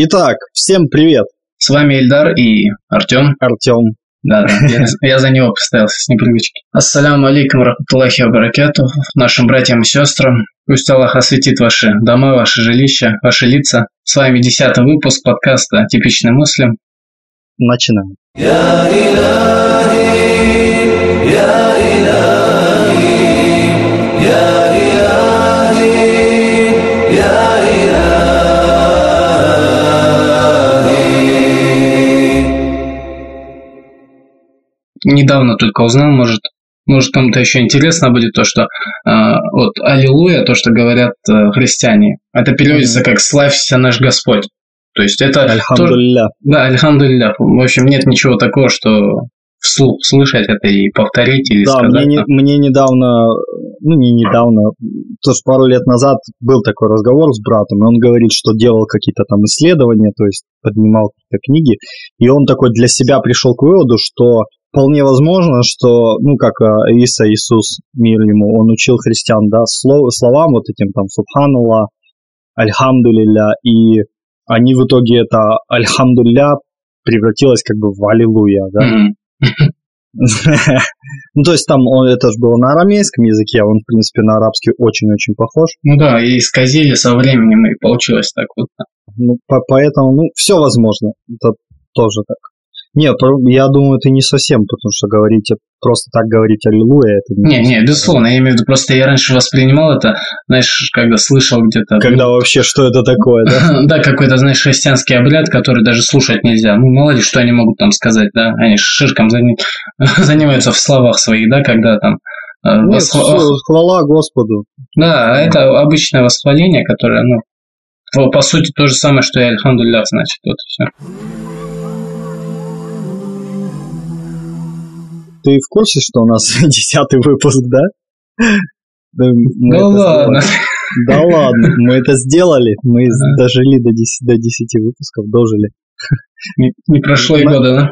Итак, всем привет. С вами Эльдар и Артем. Артем. Да, да, я, я за него поставился с непривычки. Ассаляму алейкум рахматуллахи баракату нашим братьям и сестрам. Пусть Аллах осветит ваши дома, ваши жилища, ваши лица. С вами десятый выпуск подкаста «Типичный муслим». Начинаем. Недавно только узнал, может, может кому-то еще интересно будет то, что э, вот Аллилуйя, то, что говорят э, христиане, это переводится как «Славься наш Господь». То есть это... Альхамдулилля. Да, альхамдулилля. В общем, нет ничего такого, что вслух слышать это и повторить или да, сказать. Мне, мне недавно, ну не недавно, то есть пару лет назад был такой разговор с братом, и он говорит, что делал какие-то там исследования, то есть поднимал какие-то книги, и он такой для себя пришел к выводу, что вполне возможно, что, ну, как а, Иса Иисус, мир ему, он учил христиан, да, слов, словам вот этим там Субханалла, Альхамдулилля, и они в итоге это Альхамдулля превратилось как бы в Аллилуйя, да. Ну, то есть там он, это же было на арамейском языке, а он, в принципе, на арабский очень-очень похож. Ну да, и исказили со временем, и получилось так вот. Ну, по поэтому, ну, все возможно. Это тоже так. Нет, я думаю, это не совсем, потому что говорить, просто так говорить аллилуйя, это не... Не, не, безусловно, я имею в виду, просто я раньше воспринимал это, знаешь, когда слышал где-то... Когда ну, вообще, что это такое, да? да, какой-то, знаешь, христианский обряд, который даже слушать нельзя. Ну, мало ли, что они могут там сказать, да, они ширком занимаются в словах своих, да, когда там... Э, Нет, хвала Господу. Да, это обычное восхваление, которое, ну, по сути, то же самое, что и Альхамдуллях, значит, вот и все. Ты в курсе, что у нас десятый выпуск, да? Мы да ладно. Да ладно, мы это сделали, мы ага. дожили до 10, до 10 выпусков, дожили. Не, не прошло и года, да?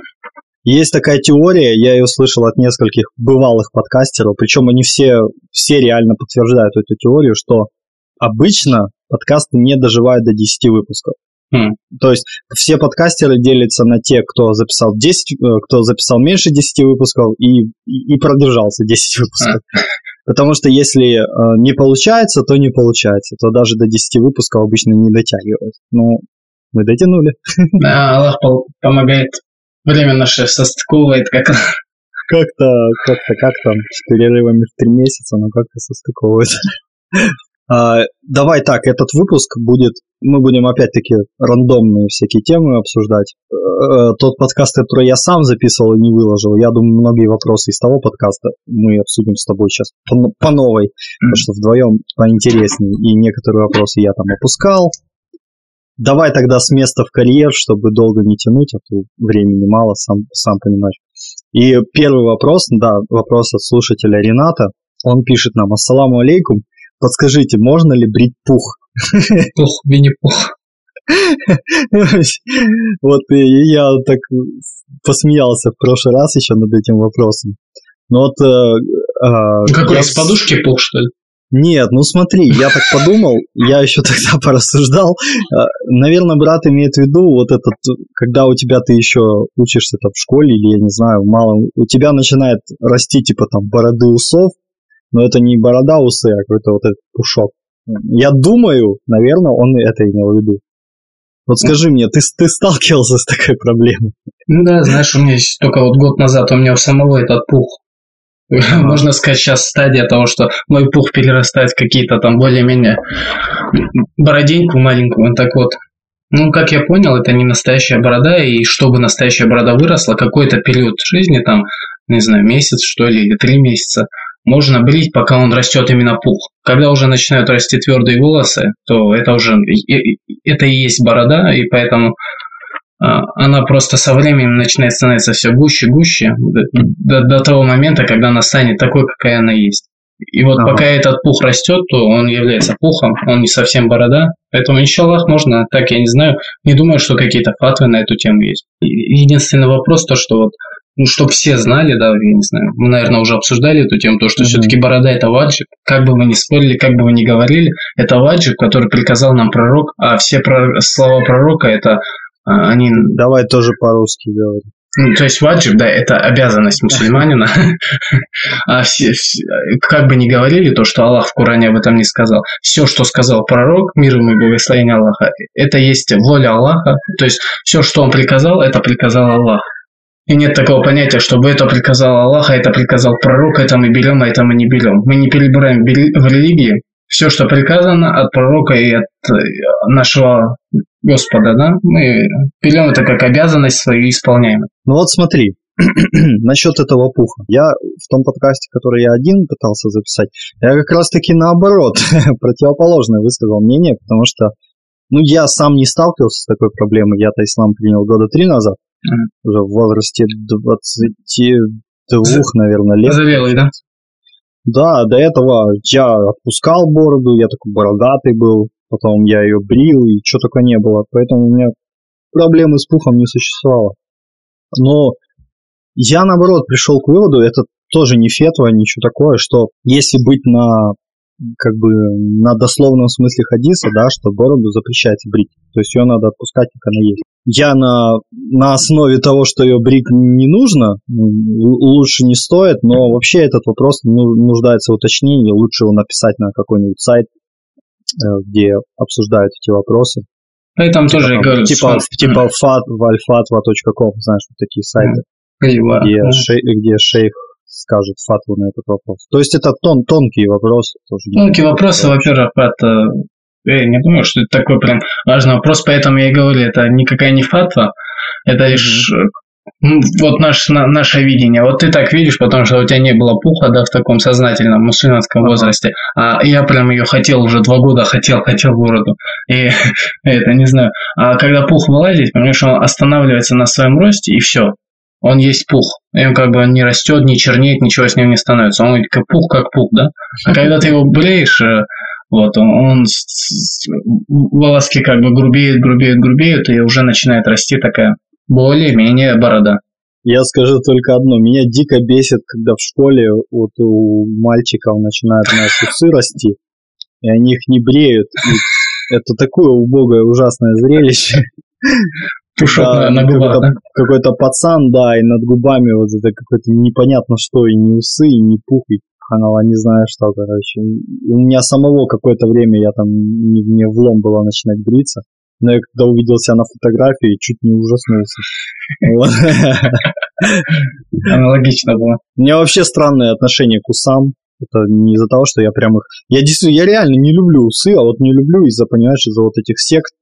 Есть такая теория, я ее слышал от нескольких бывалых подкастеров, причем они все, все реально подтверждают эту теорию, что обычно подкасты не доживают до 10 выпусков. Mm. То есть все подкастеры делятся на те, кто записал 10, э, кто записал меньше 10 выпусков и, и, продержался 10 выпусков. Mm. Потому что если э, не получается, то не получается. То даже до 10 выпусков обычно не дотягивают. Ну, мы дотянули. Да, Аллах помогает. Время наше состыковывает как как-то, как-то, как там, с перерывами в три месяца, но как-то состыковывает. А, давай так, этот выпуск будет, мы будем опять-таки рандомные всякие темы обсуждать. Э, тот подкаст, который я сам записывал и не выложил, я думаю, многие вопросы из того подкаста мы обсудим с тобой сейчас по, по новой, потому что вдвоем поинтереснее, и некоторые вопросы я там опускал. Давай тогда с места в карьер, чтобы долго не тянуть, а то времени мало, сам, сам понимаешь. И первый вопрос, да, вопрос от слушателя Рената. Он пишет нам, ассаламу алейкум, Подскажите, можно ли брить пух? Пух, Винни-Пух. Вот и я так посмеялся в прошлый раз еще над этим вопросом. Но вот... Э, э, Какой, из подушки пух, что ли? Нет, ну смотри, я так подумал, я еще тогда порассуждал. Э, наверное, брат имеет в виду вот этот, когда у тебя ты еще учишься там в школе или, я не знаю, мало, у тебя начинает расти типа там бороды усов, но это не борода усы, а какой-то вот этот пушок. Я думаю, наверное, он это имел в виду. Вот скажи мне, ты, ты сталкивался с такой проблемой? Ну да, знаешь, у меня есть только вот год назад у меня у самого этот пух. Можно сказать, сейчас стадия того, что мой пух перерастает в какие-то там более-менее бороденьку маленькую. Так вот, ну, как я понял, это не настоящая борода, и чтобы настоящая борода выросла, какой-то период жизни, там, не знаю, месяц, что ли, или три месяца, можно брить, пока он растет именно пух. Когда уже начинают расти твердые волосы, то это уже это и есть борода, и поэтому а, она просто со временем начинает становиться все гуще, гуще, до, до того момента, когда она станет такой, какая она есть. И вот ага. пока этот пух растет, то он является пухом, он не совсем борода. Поэтому, иншаллах, можно, так я не знаю, не думаю, что какие-то фатвы на эту тему есть. Единственный вопрос, то, что вот ну, чтобы все знали, да, я не знаю, мы, наверное, уже обсуждали эту тему, то, что mm-hmm. все-таки борода – это ваджиб, как бы вы ни спорили, как бы вы ни говорили, это ваджиб, который приказал нам пророк, а все про... слова пророка – это а, они... Давай тоже по-русски говорим. Ну, то есть ваджиб, да, это обязанность мусульманина. А все, как бы ни говорили, то, что Аллах в Коране об этом не сказал, все, что сказал пророк, мир ему и благословение Аллаха, это есть воля Аллаха. То есть все, что он приказал, это приказал Аллах. И нет такого понятия, чтобы это приказал Аллах, а это приказал пророк, это мы берем, а это мы не берем. Мы не перебираем в религии. Все, что приказано от пророка и от э, нашего Господа, да, мы берем это как обязанность свою и исполняем. Ну вот смотри, насчет этого пуха. Я в том подкасте, который я один пытался записать, я как раз таки наоборот, противоположное высказал мнение, потому что ну, я сам не сталкивался с такой проблемой. Я-то ислам принял года три назад уже в возрасте 22, наверное, лет. Зрелый, да? Да, до этого я отпускал бороду, я такой бородатый был, потом я ее брил, и что только не было. Поэтому у меня проблемы с пухом не существовало. Но я, наоборот, пришел к выводу, это тоже не фетва, ничего такое, что если быть на как бы на дословном смысле хадиса, да, что бороду запрещается брить. То есть ее надо отпускать, как она есть. Я на, на основе того, что ее брить не нужно, ну, лучше не стоит, но вообще этот вопрос нуждается в уточнении. Лучше его написать на какой-нибудь сайт, э, где обсуждают эти вопросы. Ну и там типа, тоже, там, говорю, типа, типа фат, вальфатва.ком, знаешь, вот такие сайты, где, mm. Шей, где шейх скажет фатву на этот вопрос. То есть это тон, тонкие вопросы. Тоже тонкие вопросы, во-первых, это... Я не думаю, что это такой прям важный вопрос, поэтому я и говорю, это никакая не фатва, это лишь ну, вот наш, на, наше видение. Вот ты так видишь, потому что у тебя не было пуха, да, в таком сознательном мусульманском возрасте. А я прям ее хотел уже два года, хотел, хотел бороду. И это, не знаю. А когда пух вылазит, понимаешь, он останавливается на своем росте, и все он есть пух. И он как бы не растет, не чернеет, ничего с ним не становится. Он как пух, как пух, да? А когда ты его бреешь, э, вот, он, он волоски как бы грубеют, грубеют, грубеют, и уже начинает расти такая более-менее борода. Я скажу только одно. Меня дико бесит, когда в школе вот у мальчиков начинают на усы расти, и они их не бреют. И это такое убогое, ужасное зрелище. На, на губах, какой-то, да? какой-то пацан, да, и над губами вот это какое-то непонятно что, и не усы, и не пух, и канала, не знаю что, короче. У меня самого какое-то время я там, не, мне влом было начинать бриться. Но я когда увидел себя на фотографии, чуть не ужаснулся. Аналогично было. У меня вообще странное отношение к усам. Это не из-за того, что я прям их... Я действительно, я реально не люблю усы, а вот не люблю из-за, понимаешь, из-за вот этих сект,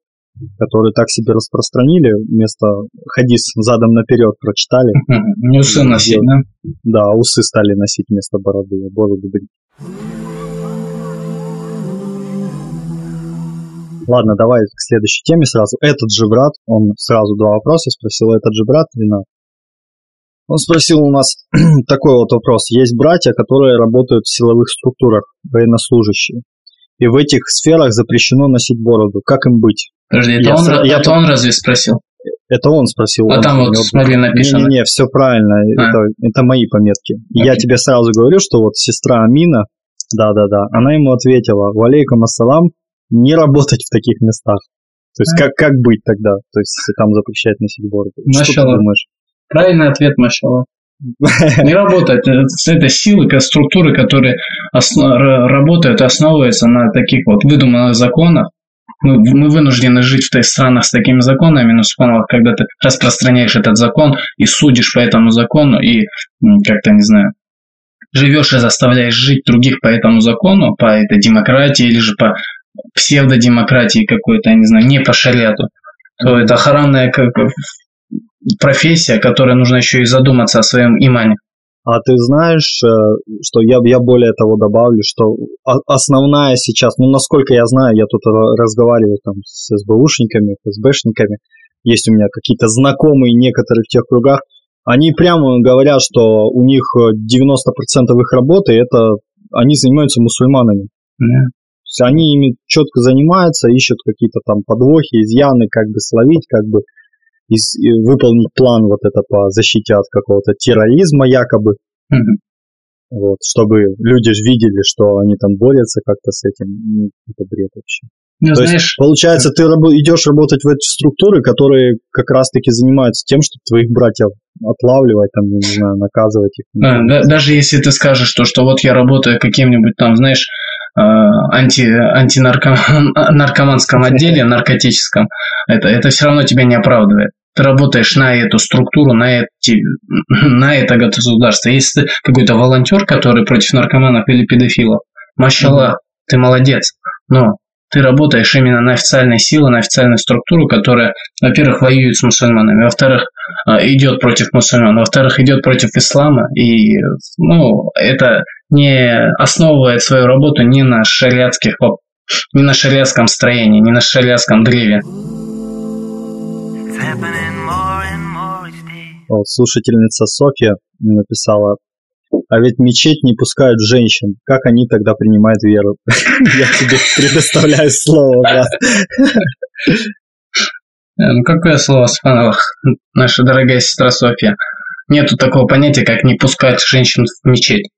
которые так себе распространили, вместо хадис задом наперед прочитали. Не усы носить, да? Да, усы стали носить вместо бороды, бороду брить. Ладно, давай к следующей теме сразу. Этот же брат, он сразу два вопроса спросил. Этот же брат, Ренат, он спросил у нас такой вот вопрос. Есть братья, которые работают в силовых структурах, военнослужащие. И в этих сферах запрещено носить бороду. Как им быть? Подожди, это, я, он, я, это он разве спросил? Это он спросил. А он там вот, смотри, написано. Не-не-не, все правильно, а. это, это мои пометки. Okay. Я тебе сразу говорю, что вот сестра Амина, да-да-да, она ему ответила, валейкум ассалам, не работать в таких местах. То есть а. как, как быть тогда? То есть если там запрещают носить бороду? Машалла. Что ты думаешь? Правильный ответ, Машалла. Не работает. Это силы, структуры, которые основ, работают, основываются на таких вот выдуманных законах, мы, мы вынуждены жить в тех странах с такими законами, но субханаллах, когда ты распространяешь этот закон и судишь по этому закону, и как-то, не знаю, живешь и заставляешь жить других по этому закону, по этой демократии или же по псевдодемократии какой-то, я не знаю, не по шариату, то это харамная как, профессия, которая нужно еще и задуматься о своем имане. А ты знаешь, э, что я, я более того добавлю, что основная сейчас, ну, насколько я знаю, я тут разговариваю там с СБУшниками, ФСБшниками, есть у меня какие-то знакомые некоторые в тех кругах, они прямо говорят, что у них 90% их работы это они занимаются мусульманами. Yeah. То есть они ими четко занимаются, ищут какие-то там подвохи, изъяны, как бы словить, как бы и, и выполнить план вот это по защите от какого-то терроризма якобы. Mm-hmm. Вот, чтобы люди видели, что они там борются как-то с этим. Ну, это бред вообще. Ну, То знаешь, есть, получается, ты раб- идешь работать в эти структуры, которые как раз-таки занимаются тем, чтобы твоих братьев отлавливать, там, не знаю, наказывать их. А, да, даже если ты скажешь, то, что вот я работаю каким-нибудь там, знаешь, анти, антинаркоманском отделе, наркотическом, это, это все равно тебя не оправдывает. Ты работаешь на эту структуру, на, эти, на это государство. Если ты какой-то волонтер, который против наркоманов или педофилов, машаллах, mm-hmm. ты молодец. Но ты работаешь именно на официальные силы, на официальную структуру, которая, во-первых, воюет с мусульманами, во-вторых, идет против мусульман, во-вторых, идет против ислама, и ну, это не основывает свою работу ни на шариатских ни на шариатском строении, ни на шариатском древе. Вот, слушательница Софья написала а ведь мечеть не пускают женщин. Как они тогда принимают веру? Я тебе предоставляю слово. Э, ну какое слово, Спанов, наша дорогая сестра Софья? Нету такого понятия, как не пускать женщин в мечеть.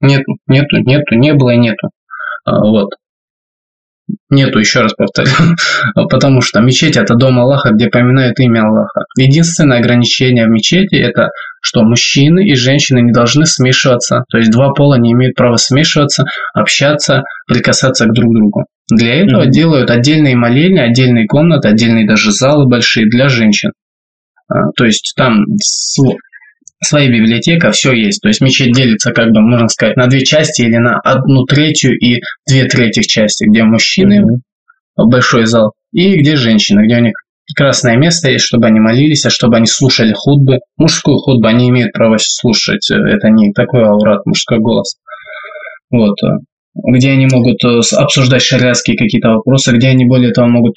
Нету, нету, нету, не было и нету. А, вот. Нету, еще раз повторю. Потому что мечеть это дом Аллаха, где поминают имя Аллаха. Единственное ограничение в мечети это, что мужчины и женщины не должны смешиваться. То есть два пола не имеют права смешиваться, общаться, прикасаться к друг другу. Для этого mm-hmm. делают отдельные молельни, отдельные комнаты, отдельные даже залы большие для женщин. А, то есть там своя библиотека, все есть. То есть мечеть делится, как бы, можно сказать, на две части или на одну третью и две трети части, где мужчины, mm-hmm. большой зал, и где женщины, где у них прекрасное место есть, чтобы они молились, а чтобы они слушали худбы. Мужскую худбу они имеют право слушать, это не такой аурат, мужской голос. Вот где они могут э, обсуждать шариатские какие-то вопросы, где они более того могут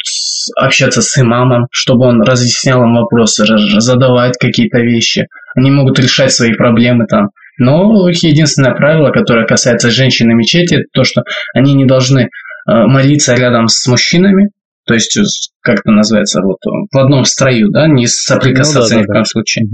общаться с имамом, чтобы он разъяснял им вопросы, задавать какие-то вещи. Они могут решать свои проблемы там. Но их единственное правило, которое касается женщин и мечети, то, что они не должны э, молиться рядом с мужчинами, то есть, как это называется, вот в одном строю, да, не соприкасаться ну, да, ни да, в коем да. случае.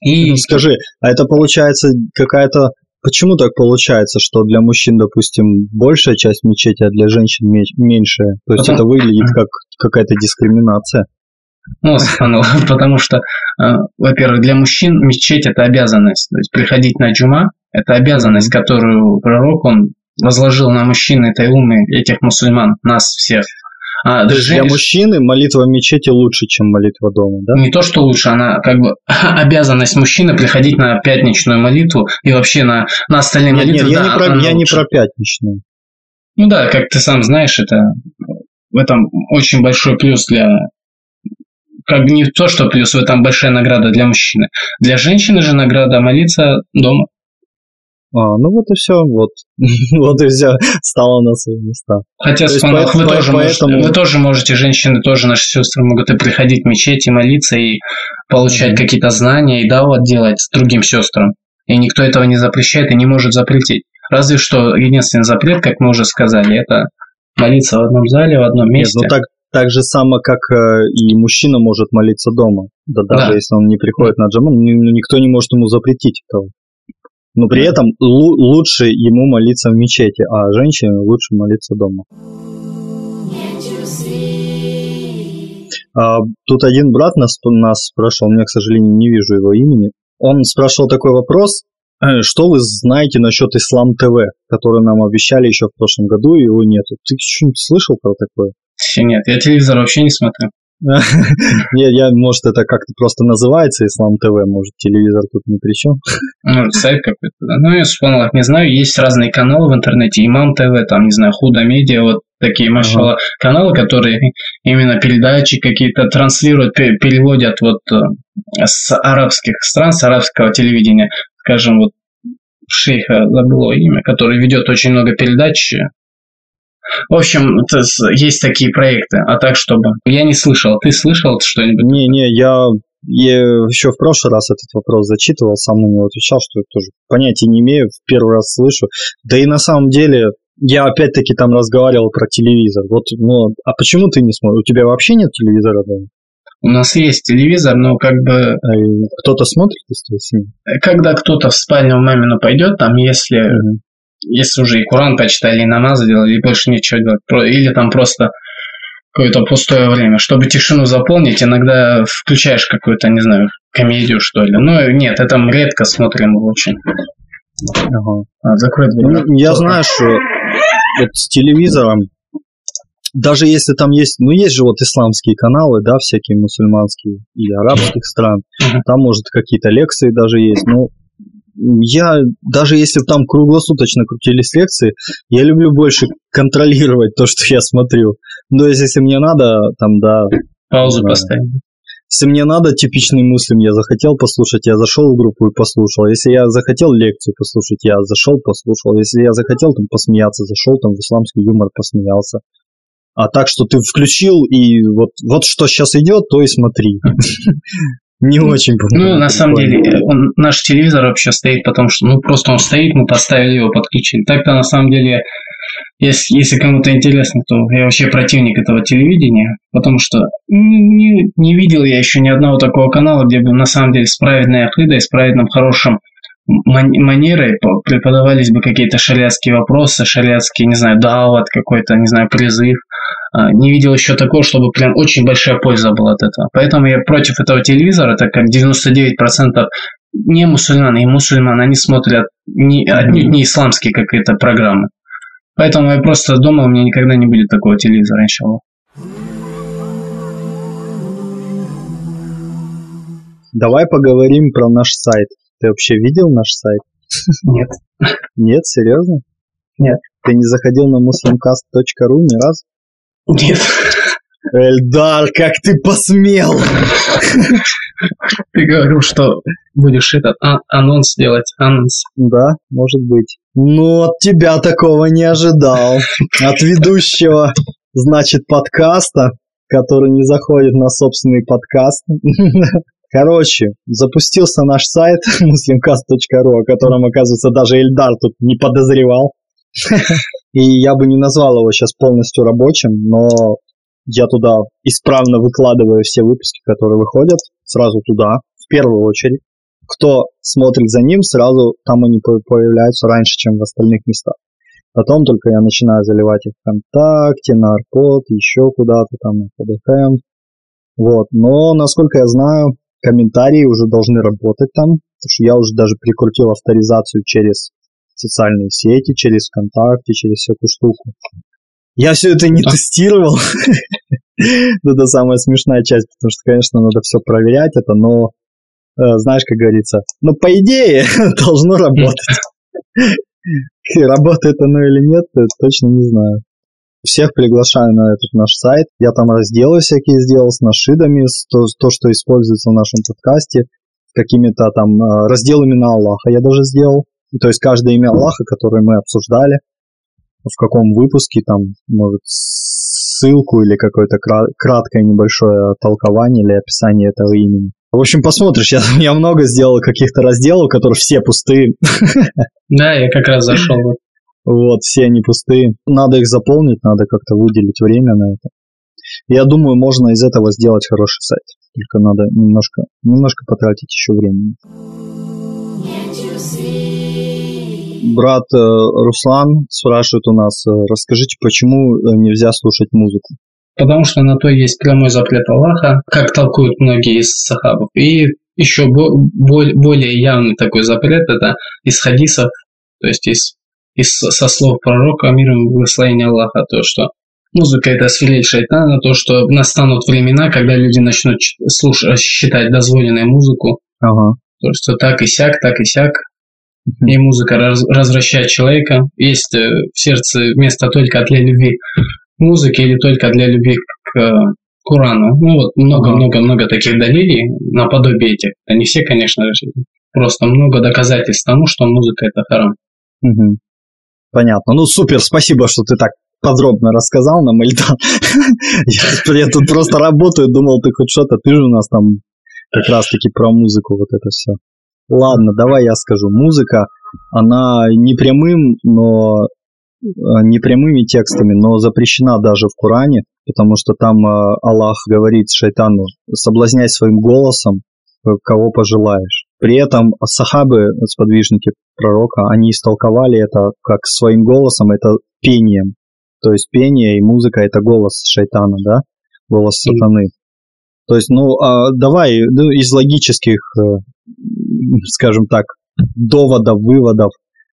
И... Ну, скажи, а это получается какая-то Почему так получается, что для мужчин, допустим, большая часть мечети, а для женщин меньшая? То есть потому... это выглядит как какая-то дискриминация. Ну, потому что, э, во-первых, для мужчин мечеть это обязанность. То есть приходить на джума – это обязанность, которую пророк, он возложил на мужчин этой умы, этих мусульман, нас всех. А, То есть для мужчины молитва в мечети лучше, чем молитва дома, да? Не то, что лучше, она как бы обязанность мужчины приходить на пятничную молитву и вообще на, на остальные нет, молитвы. Нет, да, я, не про, я не про пятничную. Ну да, как ты сам знаешь, это в этом очень большой плюс для как бы не то, что плюс, в этом большая награда для мужчины. Для женщины же награда молиться дома. А, ну вот и все, вот. вот и все стало на свои места. Хотя, Спанах, вы, тоже поэтому... можете, вы тоже можете, женщины тоже, наши сестры могут и приходить в мечеть и молиться, и получать mm-hmm. какие-то знания, и да, вот делать с другим сестрам. И никто этого не запрещает и не может запретить. Разве что единственный запрет, как мы уже сказали, это молиться в одном зале, в одном месте. Нет, ну так, так же само, как э, и мужчина может молиться дома. Да, даже да. если он не приходит на джаму, никто не может ему запретить этого. Но при этом лучше ему молиться в мечети, а женщине лучше молиться дома. А, тут один брат нас, нас спрашивал, я, к сожалению, не вижу его имени. Он спрашивал такой вопрос, «Э, что вы знаете насчет Ислам ТВ, который нам обещали еще в прошлом году, и его нету. Ты что-нибудь слышал про такое? Нет, я телевизор вообще не смотрю. Нет, я, может, это как-то просто называется Ислам ТВ, может, телевизор тут ни при чем. Ну, сайт какой-то, да. Ну, я вспомнил, не знаю, есть разные каналы в интернете, Имам ТВ, там, не знаю, Худо Медиа, вот такие, машалла, ага. каналы, которые именно передачи какие-то транслируют, переводят вот э, с арабских стран, с арабского телевидения, скажем, вот шейха забыло имя, который ведет очень много передач в общем, есть такие проекты, а так, чтобы... Я не слышал. Ты слышал что-нибудь? Не-не, я, я еще в прошлый раз этот вопрос зачитывал, сам на него отвечал, что я тоже понятия не имею, в первый раз слышу. Да и на самом деле, я опять-таки там разговаривал про телевизор. Вот, ну, а почему ты не смотришь? У тебя вообще нет телевизора дома? У нас есть телевизор, но как бы... А кто-то смотрит из твоей семьи? Когда кто-то в спальню в мамину пойдет, там если, угу. Если уже и Куран почитали, и намаз сделали, и больше ничего делать, или там просто какое-то пустое время. Чтобы тишину заполнить, иногда включаешь какую-то, не знаю, комедию, что ли. Но нет, это мы редко смотрим очень. Ага. А, закрой дверь. Ну, я знаю, что вот с телевизором, даже если там есть, ну есть же вот исламские каналы, да, всякие мусульманские и арабских стран, там может какие-то лекции даже есть, но я, даже если там круглосуточно крутились лекции, я люблю больше контролировать то, что я смотрю. Ну, то есть, если мне надо, там, да... Паузу да, поставить. Если мне надо типичный муслим, я захотел послушать, я зашел в группу и послушал. Если я захотел лекцию послушать, я зашел, послушал. Если я захотел там посмеяться, зашел там в исламский юмор, посмеялся. А так, что ты включил и вот, вот что сейчас идет, то и смотри. Не ну, очень Ну, на самом деле, он, наш телевизор вообще стоит, потому что, ну, просто он стоит, мы поставили его, подключили. Так-то, на самом деле, если, если кому-то интересно, то я вообще противник этого телевидения, потому что не, не видел я еще ни одного такого канала, где бы на самом деле с правильной акидой, с правильным хорошим манерой преподавались бы какие-то шариатские вопросы, шариатский, не знаю, дават какой-то, не знаю, призыв. А, не видел еще такого, чтобы прям очень большая польза была от этого. Поэтому я против этого телевизора, так как 99% не мусульман и мусульман, они смотрят не, отнюдь не исламские какие-то программы. Поэтому я просто думал, у меня никогда не будет такого телевизора, иншаллах. Давай поговорим про наш сайт. Ты вообще видел наш сайт? Нет. Нет, серьезно? Нет. Ты не заходил на muslimcast.ru ни разу? Нет. Эльдар, как ты посмел? Ты говорил, что будешь этот а- анонс делать, анонс. Да, может быть. Ну, от тебя такого не ожидал. От ведущего, значит, подкаста, который не заходит на собственный подкаст. Короче, запустился наш сайт muslimcast.ru, о котором, оказывается, даже Эльдар тут не подозревал. И я бы не назвал его сейчас полностью рабочим, но я туда исправно выкладываю все выпуски, которые выходят, сразу туда, в первую очередь. Кто смотрит за ним, сразу там они появляются раньше, чем в остальных местах. Потом только я начинаю заливать их ВКонтакте, на Аркод, еще куда-то там, на ПДХМ. Вот. Но, насколько я знаю, комментарии уже должны работать там, потому что я уже даже прикрутил авторизацию через социальные сети, через ВКонтакте, через всякую штуку. Я все это не тестировал. Это самая смешная часть, потому что, конечно, надо все проверять это, но э, знаешь, как говорится, ну, по идее, должно работать. Работает оно или нет, точно не знаю. Всех приглашаю на этот наш сайт. Я там разделы всякие сделал с нашидами, с то, то что используется в нашем подкасте, какими-то там э, разделами на Аллаха я даже сделал. То есть каждое имя Аллаха, которое мы обсуждали, в каком выпуске, там, может, ссылку или какое-то краткое небольшое толкование или описание этого имени. В общем, посмотришь, я, я много сделал каких-то разделов, которые все пустые. Да, я как раз зашел. Вот, все они пустые. Надо их заполнить, надо как-то выделить время на это. Я думаю, можно из этого сделать хороший сайт. Только надо немножко, немножко потратить еще времени брат э, Руслан спрашивает у нас, э, расскажите, почему э, нельзя слушать музыку? Потому что на то есть прямой запрет Аллаха, как толкуют многие из сахабов. И еще более явный такой запрет – это из хадисов, то есть из, из, со слов пророка мир и благословения Аллаха, то, что музыка – это свирель шайтана, то, что настанут времена, когда люди начнут слушать, считать дозволенной музыку, ага. то, что так и сяк, так и сяк, и музыка раз, развращает человека. Есть э, в сердце место только для любви к музыке или только для любви к э, Корану. Ну вот много-много-много таких далилей наподобие этих. Они все, конечно же, просто много доказательств тому, что музыка это харам. Угу. Понятно. Ну супер, спасибо, что ты так подробно рассказал нам, Ильдан. я, я тут просто работаю, думал, ты хоть что-то, ты же у нас там как раз-таки про музыку вот это все. Ладно, давай я скажу. Музыка, она не прямым, но э, не прямыми текстами, но запрещена даже в Коране. потому что там э, Аллах говорит шайтану, соблазняй своим голосом, э, кого пожелаешь. При этом сахабы, сподвижники пророка, они истолковали это как своим голосом, это пением. То есть пение и музыка – это голос шайтана, да? Голос сатаны. То есть, ну, а давай ну, из логических, э, скажем так, доводов, выводов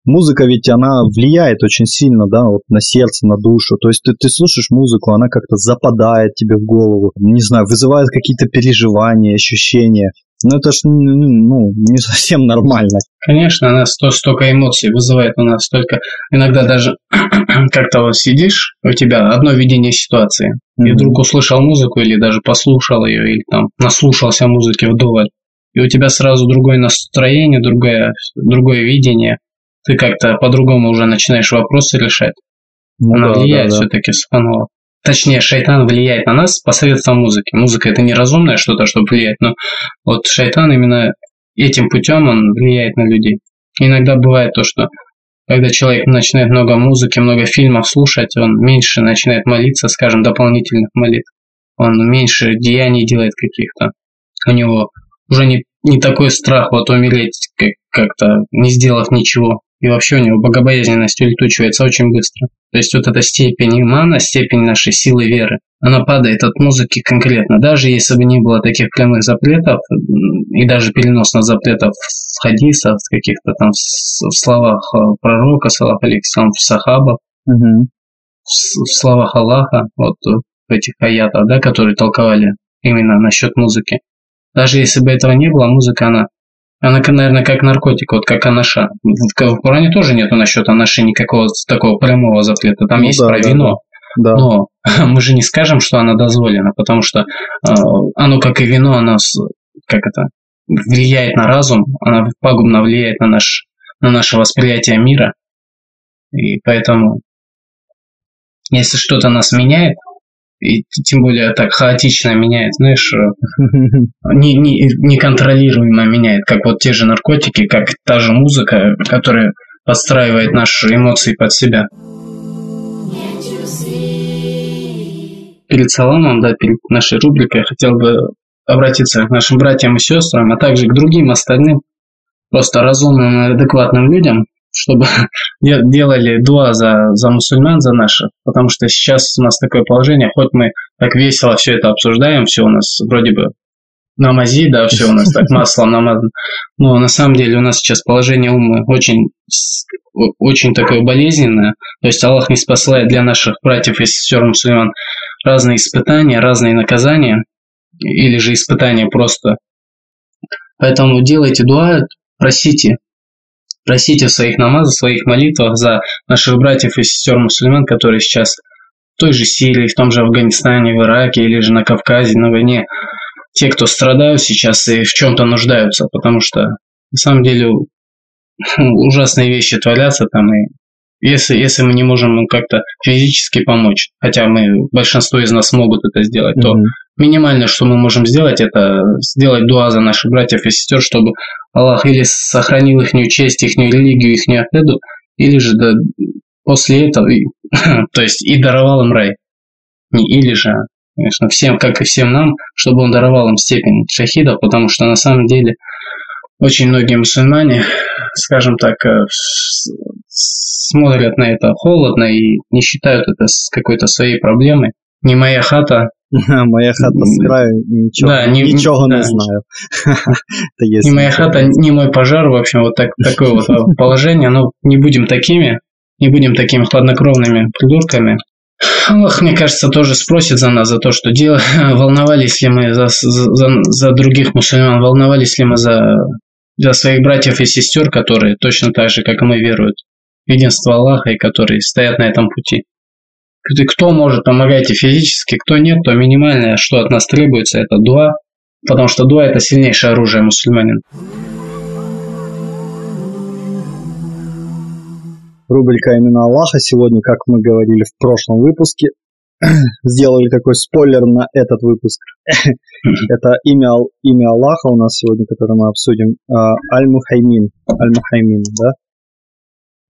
музыка ведь она влияет очень сильно, да, вот на сердце, на душу. То есть ты, ты слушаешь музыку, она как-то западает тебе в голову, не знаю, вызывает какие-то переживания, ощущения. Ну это ж ну, не совсем нормально. Конечно, она сто, столько эмоций вызывает у нас столько. Иногда даже как-то вот сидишь, у тебя одно видение ситуации, mm-hmm. и вдруг услышал музыку или даже послушал ее, или там наслушался музыки вдоволь, и у тебя сразу другое настроение, другое, другое видение, ты как-то по-другому уже начинаешь вопросы решать. Ну, Она да, влияет да, да. все-таки субханаллах. Точнее, шайтан влияет на нас посредством музыки. Музыка это не разумное что-то, чтобы влиять, но вот шайтан именно этим путем он влияет на людей. Иногда бывает то, что когда человек начинает много музыки, много фильмов слушать, он меньше начинает молиться, скажем, дополнительных молитв. Он меньше деяний делает каких-то. У него уже не, не такой страх вот умереть как, как-то, не сделав ничего и вообще у него богобоязненность улетучивается очень быстро. То есть вот эта степень имана, степень нашей силы веры, она падает от музыки конкретно. Даже если бы не было таких прямых запретов, и даже переносных запретов в хадисах, в каких-то там в словах э, пророка, саллаху алейкум, в сахабах, угу. в словах Аллаха, вот в этих аятах, да, которые толковали именно насчет музыки. Даже если бы этого не было, музыка, она она, наверное, как наркотик, вот как анаша. В, в Коране тоже нету насчет анаши никакого такого прямого запрета. Там ну, есть да, про да, вино. Да. Но мы же не скажем, что она дозволена, потому что э, оно, как и вино, оно, как это, влияет на разум, она пагубно влияет на, наш, на наше восприятие мира. И поэтому, если что-то нас меняет, и тем более так хаотично меняет, знаешь, э, не, не, неконтролируемо меняет, как вот те же наркотики, как та же музыка, которая подстраивает наши эмоции под себя. Перед салоном, да, перед нашей рубрикой я хотел бы обратиться к нашим братьям и сестрам, а также к другим остальным, просто разумным и адекватным людям, чтобы делали дуа за, за мусульман, за наших, потому что сейчас у нас такое положение, хоть мы так весело все это обсуждаем, все у нас вроде бы намази, да, все у нас так маслом намазано, но на самом деле у нас сейчас положение ума очень, очень такое болезненное, то есть Аллах не спасает для наших братьев и сестер мусульман разные испытания, разные наказания, или же испытания просто. Поэтому делайте дуа, просите, Просите в своих намазах, в своих молитвах за наших братьев и сестер мусульман, которые сейчас в той же Сирии, в том же Афганистане, в Ираке или же на Кавказе, на войне. Те, кто страдают сейчас и в чем-то нуждаются, потому что на самом деле ужасные вещи творятся там, и если, если мы не можем им как-то физически помочь, хотя мы, большинство из нас могут это сделать, mm-hmm. то минимальное, что мы можем сделать, это сделать дуа за наших братьев и сестер, чтобы Аллах или сохранил их честь, их религию, их акеду, или же да, после этого, то есть и даровал им рай. Не или же, конечно, всем, как и всем нам, чтобы он даровал им степень шахида, потому что на самом деле очень многие мусульмане, скажем так, э, смотрят на это холодно и не считают это какой-то своей проблемой. Не моя хата. Моя хата с краю, ничего, да, не, ничего да. не знаю. не моя хата, не мой пожар, в общем, вот так, такое вот положение. Но не будем такими, не будем такими хладнокровными придурками. Аллах, мне кажется, тоже спросит за нас, за то, что дело. Волновались ли мы за, за, за других мусульман, волновались ли мы за, за своих братьев и сестер, которые точно так же, как и мы, веруют единство Аллаха и которые стоят на этом пути. Кто может, помогайте физически, кто нет, то минимальное, что от нас требуется, это дуа, потому что дуа – это сильнейшее оружие мусульманина. Рубрика именно Аллаха сегодня, как мы говорили в прошлом выпуске, сделали такой спойлер на этот выпуск. Это имя, имя Аллаха у нас сегодня, которое мы обсудим. А, Аль-Мухаймин. Аль-Мухаймин, да?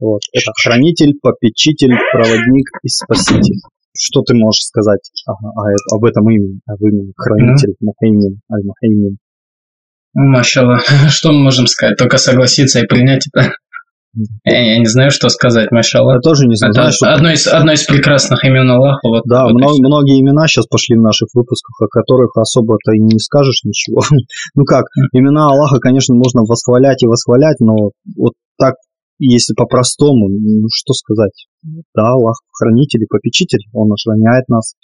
Вот. Это хранитель, попечитель, проводник и спаситель. что ты можешь сказать об этом имени, об имени хранитель mm-hmm. Мухаймин, Аль-Мухаймин? Машалла, что мы можем сказать? Только согласиться и принять это. Я, я не знаю, что сказать, машалла. Я тоже не знаю. Это что... одно, из, одно из прекрасных имен Аллаха. Вот, да, вот много, многие имена сейчас пошли в наших выпусках, о которых особо-то и не скажешь ничего. ну как, имена Аллаха, конечно, можно восхвалять и восхвалять, но вот так, если по-простому, ну что сказать. Да, Аллах хранитель и попечитель, Он охраняет нас,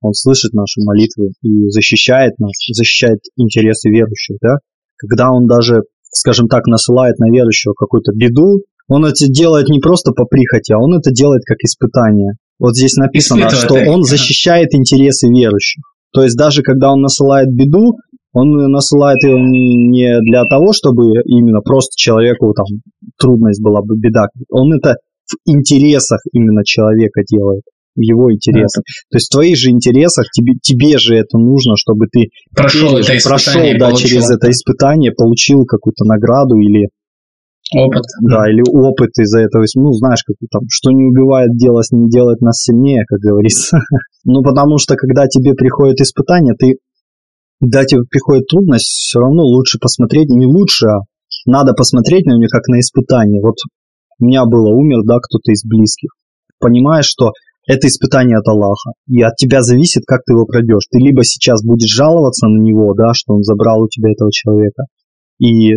Он слышит наши молитвы и защищает нас, защищает интересы верующих, да. Когда Он даже скажем так, насылает на верующего какую-то беду, он это делает не просто по прихоти, а он это делает как испытание. Вот здесь написано, что он защищает интересы верующих. То есть даже когда он насылает беду, он насылает ее не для того, чтобы именно просто человеку там трудность была бы беда. Он это в интересах именно человека делает, в его интересах. Это... То есть в твоих же интересах тебе, тебе же это нужно, чтобы ты прошел, это прошел да, через это испытание, получил какую-то награду или Опыт. Да, или опыт из-за этого. Ну, знаешь, как там, что не убивает дело, не делает нас сильнее, как говорится. ну, потому что, когда тебе приходит испытание, ты, когда тебе приходит трудность, все равно лучше посмотреть, не лучше, а надо посмотреть на нее как на испытание. Вот у меня было, умер, да, кто-то из близких. Понимаешь, что это испытание от Аллаха. И от тебя зависит, как ты его пройдешь. Ты либо сейчас будешь жаловаться на него, да, что он забрал у тебя этого человека, и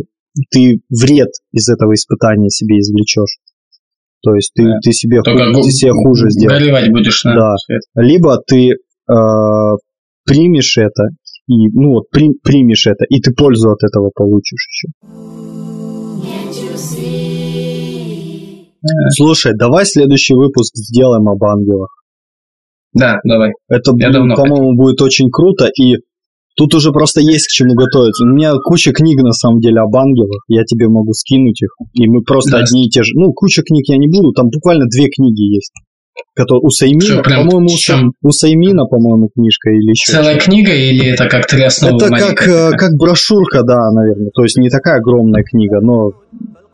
ты вред из этого испытания себе извлечешь. То есть ты, да. ты, себе, хуже, ты себе хуже сделаешь. Горевать будешь на да. Либо ты э, примешь это, и, ну вот, при, примешь это, и ты пользу от этого получишь еще. Слушай, давай следующий выпуск сделаем об ангелах. Да, давай. Это, по-моему, будет очень круто, и Тут уже просто есть к чему готовиться. У меня куча книг, на самом деле, об ангелах. Я тебе могу скинуть их. И мы просто да. одни и те же... Ну, куча книг я не буду. Там буквально две книги есть. Которые у Саймина, по-моему, у, у Саймина, по-моему, книжка или еще. Целая что книга или это как три основы? Это как, э, как брошюрка, да, наверное. То есть не такая огромная книга, но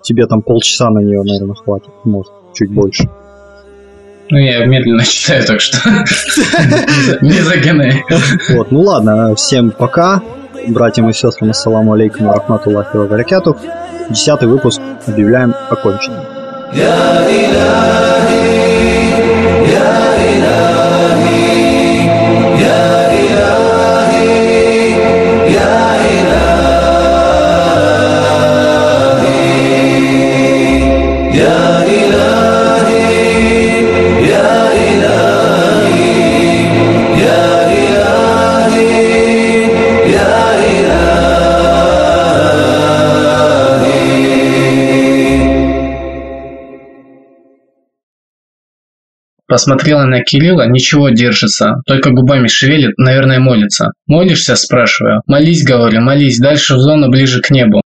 тебе там полчаса на нее, наверное, хватит. Может, чуть больше. Ну, я медленно читаю, так что не загоняй. Вот, ну ладно, всем пока. Братьям и сестрам, ассаламу алейкум rahmatullahi wa barakatuh. Десятый выпуск объявляем оконченным. Посмотрела на Кирилла, ничего держится, только губами шевелит, наверное, молится. «Молишься?» – спрашиваю. «Молись», – говорю, «молись, дальше в зону ближе к небу».